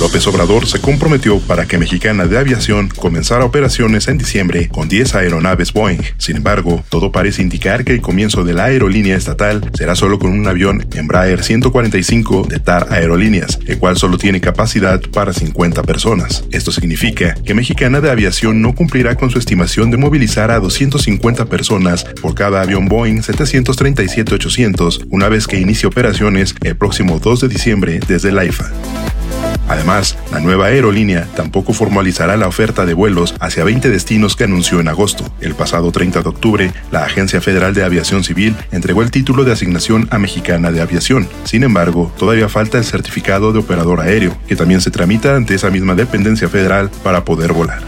López Obrador se comprometió para que Mexicana de Aviación comenzara operaciones en diciembre con 10 aeronaves Boeing. Sin embargo, todo parece indicar que el comienzo de la aerolínea estatal será solo con un avión Embraer 145 de TAR Aerolíneas, el cual solo tiene capacidad para 50 personas. Esto significa que Mexicana de Aviación no cumplirá con su estimación de movilizar a 250 personas por cada avión Boeing 737-800 una vez que inicie operaciones el próximo 2 de diciembre desde la IFA. Además, la nueva aerolínea tampoco formalizará la oferta de vuelos hacia 20 destinos que anunció en agosto. El pasado 30 de octubre, la Agencia Federal de Aviación Civil entregó el título de asignación a Mexicana de Aviación. Sin embargo, todavía falta el certificado de operador aéreo, que también se tramita ante esa misma dependencia federal para poder volar.